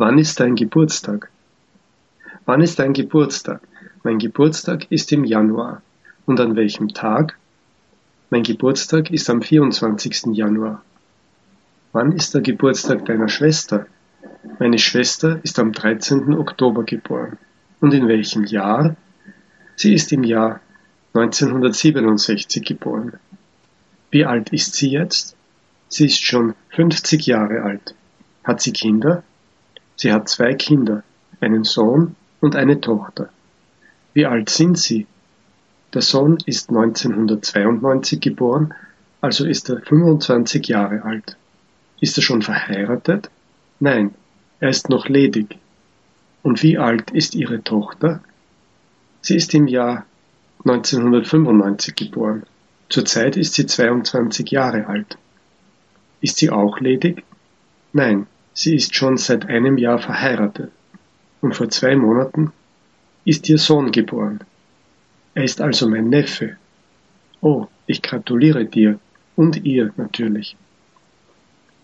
Wann ist dein Geburtstag? Wann ist dein Geburtstag? Mein Geburtstag ist im Januar. Und an welchem Tag? Mein Geburtstag ist am 24. Januar. Wann ist der Geburtstag deiner Schwester? Meine Schwester ist am 13. Oktober geboren. Und in welchem Jahr? Sie ist im Jahr 1967 geboren. Wie alt ist sie jetzt? Sie ist schon 50 Jahre alt. Hat sie Kinder? Sie hat zwei Kinder, einen Sohn und eine Tochter. Wie alt sind Sie? Der Sohn ist 1992 geboren, also ist er 25 Jahre alt. Ist er schon verheiratet? Nein, er ist noch ledig. Und wie alt ist Ihre Tochter? Sie ist im Jahr 1995 geboren. Zurzeit ist sie 22 Jahre alt. Ist sie auch ledig? Nein, Sie ist schon seit einem Jahr verheiratet und vor zwei Monaten ist ihr Sohn geboren. Er ist also mein Neffe. Oh, ich gratuliere dir und ihr natürlich.